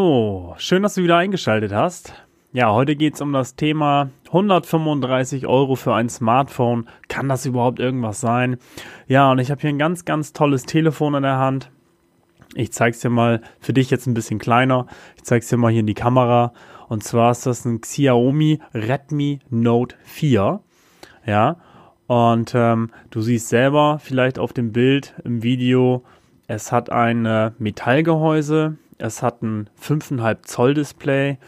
So, schön, dass du wieder eingeschaltet hast. Ja, heute geht es um das Thema 135 Euro für ein Smartphone. Kann das überhaupt irgendwas sein? Ja, und ich habe hier ein ganz, ganz tolles Telefon in der Hand. Ich zeige es dir mal für dich jetzt ein bisschen kleiner. Ich zeige es dir mal hier in die Kamera. Und zwar ist das ein Xiaomi Redmi Note 4. Ja, und ähm, du siehst selber vielleicht auf dem Bild im Video, es hat ein äh, Metallgehäuse, es hat ein 5,5 Zoll Display.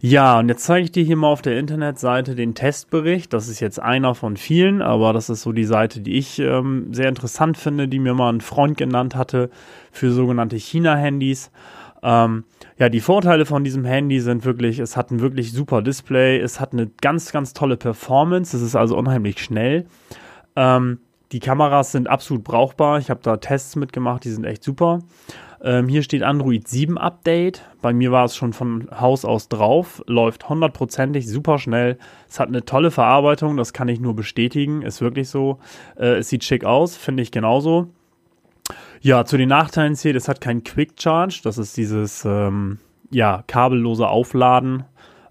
Ja, und jetzt zeige ich dir hier mal auf der Internetseite den Testbericht. Das ist jetzt einer von vielen, aber das ist so die Seite, die ich ähm, sehr interessant finde, die mir mal ein Freund genannt hatte für sogenannte China-Handys. Ähm, ja, die Vorteile von diesem Handy sind wirklich, es hat ein wirklich super Display, es hat eine ganz, ganz tolle Performance, es ist also unheimlich schnell. Ähm, die Kameras sind absolut brauchbar. Ich habe da Tests mitgemacht, die sind echt super. Ähm, hier steht Android 7 Update. Bei mir war es schon von Haus aus drauf. Läuft hundertprozentig super schnell. Es hat eine tolle Verarbeitung, das kann ich nur bestätigen. Ist wirklich so. Äh, es sieht schick aus, finde ich genauso. Ja, zu den Nachteilen zählt, es hat kein Quick Charge. Das ist dieses ähm, ja, kabellose Aufladen.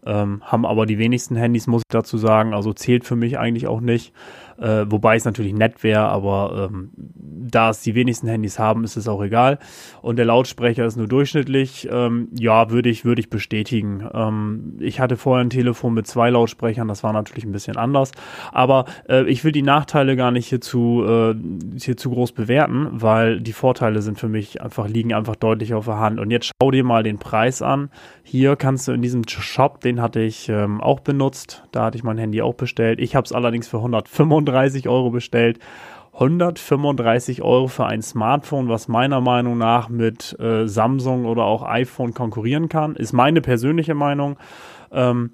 Ähm, haben aber die wenigsten Handys, muss ich dazu sagen. Also zählt für mich eigentlich auch nicht. Äh, wobei es natürlich nett wäre, aber ähm, da es die wenigsten Handys haben, ist es auch egal. Und der Lautsprecher ist nur durchschnittlich. Ähm, ja, würde ich, würde ich bestätigen. Ähm, ich hatte vorher ein Telefon mit zwei Lautsprechern, das war natürlich ein bisschen anders. Aber äh, ich will die Nachteile gar nicht hier zu, äh, hier zu groß bewerten, weil die Vorteile sind für mich einfach, liegen einfach deutlich auf der Hand. Und jetzt schau dir mal den Preis an. Hier kannst du in diesem Shop, den hatte ich ähm, auch benutzt. Da hatte ich mein Handy auch bestellt. Ich habe es allerdings für 135 Euro bestellt. 135 Euro für ein Smartphone, was meiner Meinung nach mit äh, Samsung oder auch iPhone konkurrieren kann, ist meine persönliche Meinung. Ähm,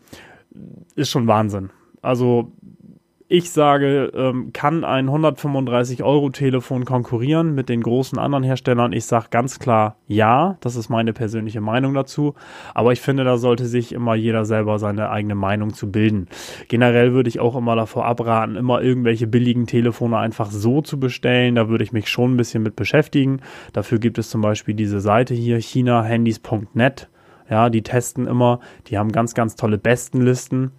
ist schon Wahnsinn. Also ich sage, ähm, kann ein 135-Euro-Telefon konkurrieren mit den großen anderen Herstellern? Ich sage ganz klar ja. Das ist meine persönliche Meinung dazu. Aber ich finde, da sollte sich immer jeder selber seine eigene Meinung zu bilden. Generell würde ich auch immer davor abraten, immer irgendwelche billigen Telefone einfach so zu bestellen. Da würde ich mich schon ein bisschen mit beschäftigen. Dafür gibt es zum Beispiel diese Seite hier, chinahandys.net. Ja, die testen immer. Die haben ganz, ganz tolle Bestenlisten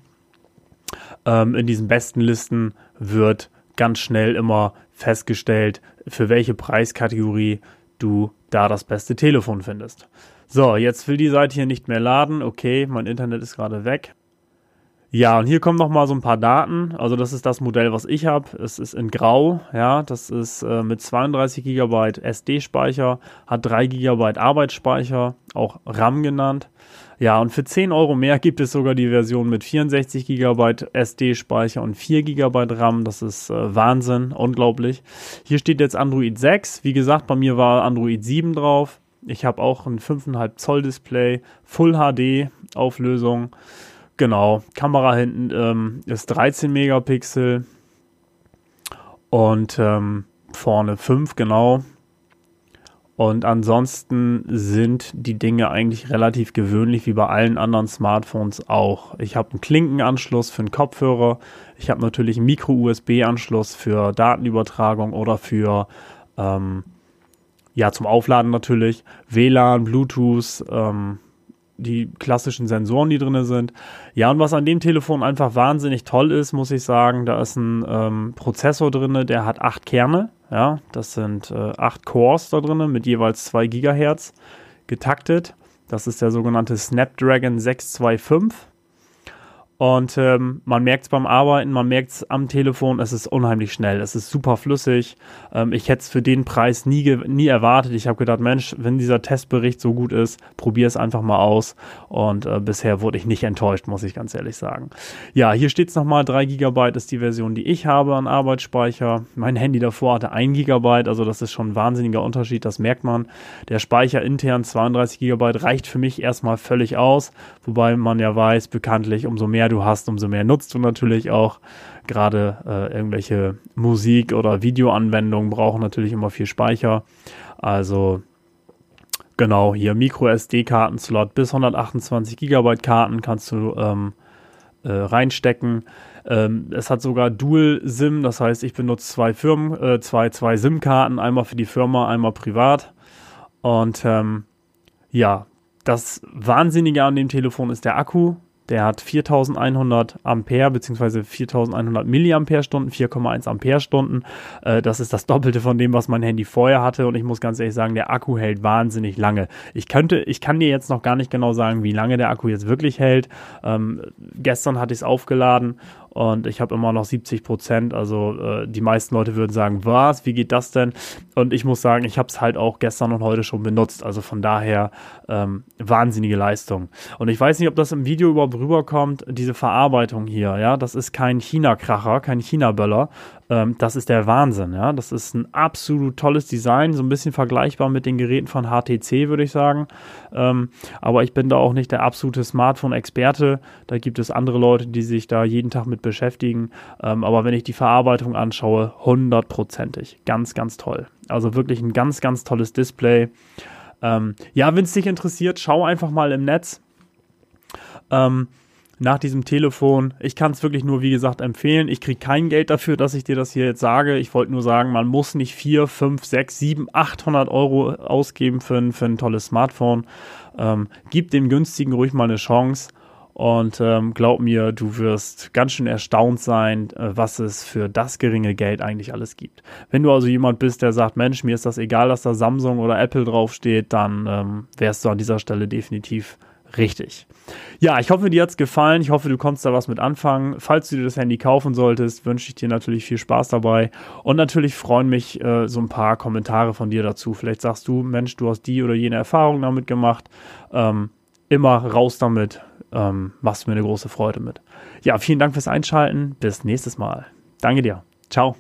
ähm, in diesen besten Listen wird ganz schnell immer festgestellt, für welche Preiskategorie du da das beste Telefon findest. So, jetzt will die Seite hier nicht mehr laden. Okay, mein Internet ist gerade weg. Ja, und hier kommen noch mal so ein paar Daten. Also das ist das Modell, was ich habe. Es ist in Grau, ja, das ist äh, mit 32 GB SD-Speicher, hat 3 GB Arbeitsspeicher, auch RAM genannt. Ja, und für 10 Euro mehr gibt es sogar die Version mit 64 GB SD-Speicher und 4 GB RAM. Das ist äh, Wahnsinn, unglaublich. Hier steht jetzt Android 6. Wie gesagt, bei mir war Android 7 drauf. Ich habe auch ein 5,5 Zoll Display, Full HD Auflösung. Genau, Kamera hinten ähm, ist 13 Megapixel und ähm, vorne 5, genau. Und ansonsten sind die Dinge eigentlich relativ gewöhnlich, wie bei allen anderen Smartphones auch. Ich habe einen Klinkenanschluss für einen Kopfhörer. Ich habe natürlich einen Micro-USB-Anschluss für Datenübertragung oder für, ähm, ja, zum Aufladen natürlich. WLAN, Bluetooth, ähm, die klassischen Sensoren, die drin sind. Ja, und was an dem Telefon einfach wahnsinnig toll ist, muss ich sagen, da ist ein ähm, Prozessor drin, der hat acht Kerne. Ja, das sind äh, acht Cores da drin mit jeweils zwei Gigahertz getaktet. Das ist der sogenannte Snapdragon 625. Und ähm, man merkt es beim Arbeiten, man merkt es am Telefon, es ist unheimlich schnell, es ist super flüssig. Ähm, ich hätte es für den Preis nie, nie erwartet. Ich habe gedacht, Mensch, wenn dieser Testbericht so gut ist, probier es einfach mal aus. Und äh, bisher wurde ich nicht enttäuscht, muss ich ganz ehrlich sagen. Ja, hier steht es nochmal, 3 GB ist die Version, die ich habe an Arbeitsspeicher. Mein Handy davor hatte 1 GB, also das ist schon ein wahnsinniger Unterschied, das merkt man. Der Speicher intern 32 GB reicht für mich erstmal völlig aus, wobei man ja weiß, bekanntlich, umso mehr du hast, umso mehr nutzt du natürlich auch. Gerade äh, irgendwelche Musik- oder Videoanwendungen brauchen natürlich immer viel Speicher. Also genau, hier Micro-SD-Karten-Slot bis 128 GB Karten kannst du ähm, äh, reinstecken. Ähm, es hat sogar Dual-SIM, das heißt, ich benutze zwei Firmen, äh, zwei, zwei SIM-Karten, einmal für die Firma, einmal privat. Und ähm, ja, das Wahnsinnige an dem Telefon ist der Akku. Der hat 4100 Ampere bzw. 4100 Milliampere-Stunden, 4,1 Ampere-Stunden. Äh, das ist das Doppelte von dem, was mein Handy vorher hatte. Und ich muss ganz ehrlich sagen, der Akku hält wahnsinnig lange. Ich könnte, ich kann dir jetzt noch gar nicht genau sagen, wie lange der Akku jetzt wirklich hält. Ähm, gestern hatte ich es aufgeladen und ich habe immer noch 70 Prozent. Also äh, die meisten Leute würden sagen, was, wie geht das denn? Und ich muss sagen, ich habe es halt auch gestern und heute schon benutzt. Also von daher ähm, wahnsinnige Leistung. Und ich weiß nicht, ob das im Video überhaupt rüberkommt, diese Verarbeitung hier. Ja, das ist kein China-Kracher, kein China-Böller. Ähm, das ist der Wahnsinn. Ja, das ist ein absolut tolles Design, so ein bisschen vergleichbar mit den Geräten von HTC, würde ich sagen. Ähm, aber ich bin da auch nicht der absolute Smartphone-Experte. Da gibt es andere Leute, die sich da jeden Tag mit beschäftigen. Ähm, aber wenn ich die Verarbeitung anschaue, hundertprozentig. Ganz, ganz toll. Also wirklich ein ganz, ganz tolles Display. Ähm, ja, wenn es dich interessiert, schau einfach mal im Netz. Ähm, nach diesem Telefon. Ich kann es wirklich nur, wie gesagt, empfehlen. Ich kriege kein Geld dafür, dass ich dir das hier jetzt sage. Ich wollte nur sagen, man muss nicht 4, 5, 6, 7, 800 Euro ausgeben für ein, für ein tolles Smartphone. Ähm, gib dem günstigen ruhig mal eine Chance. Und ähm, glaub mir, du wirst ganz schön erstaunt sein, äh, was es für das geringe Geld eigentlich alles gibt. Wenn du also jemand bist, der sagt, Mensch, mir ist das egal, dass da Samsung oder Apple draufsteht, dann ähm, wärst du an dieser Stelle definitiv richtig. Ja, ich hoffe, dir hat's gefallen. Ich hoffe, du konntest da was mit anfangen. Falls du dir das Handy kaufen solltest, wünsche ich dir natürlich viel Spaß dabei. Und natürlich freuen mich äh, so ein paar Kommentare von dir dazu. Vielleicht sagst du, Mensch, du hast die oder jene Erfahrung damit gemacht. Ähm, immer raus damit ähm, machst mir eine große Freude mit. Ja, vielen Dank fürs Einschalten. Bis nächstes Mal. Danke dir. Ciao.